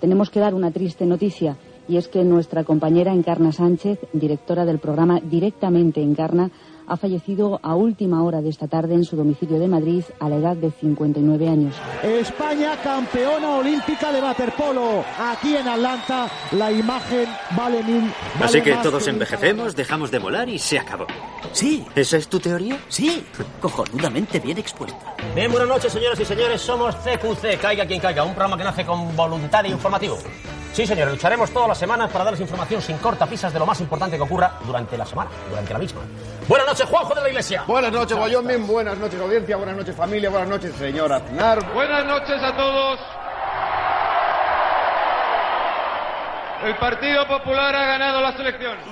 Tenemos que dar una triste noticia y es que nuestra compañera Encarna Sánchez, directora del programa Directamente Encarna, ha fallecido a última hora de esta tarde en su domicilio de Madrid a la edad de 59 años. España campeona olímpica de waterpolo. Aquí en Atlanta la imagen vale mil. vale Así que todos que- envejecemos, dejamos de volar y se acabó. Sí, ¿Esa es tu teoría? sí, cojonudamente bien expuesta. Bien, buenas noches, señoras y señores. Somos CQC, caiga quien caiga, un programa que nace con voluntad e informativo. Sí, señores, lucharemos todas las semanas para darles información sin cortapisas de lo más importante que ocurra durante la semana, durante la misma. Buenas noches, Juanjo de la Iglesia. Buenas noches, Wyoming. Buenas noches, audiencia. Buenas noches, familia. Buenas noches, señor Aznar. Buenas noches a todos. El Partido Popular ha ganado las elecciones.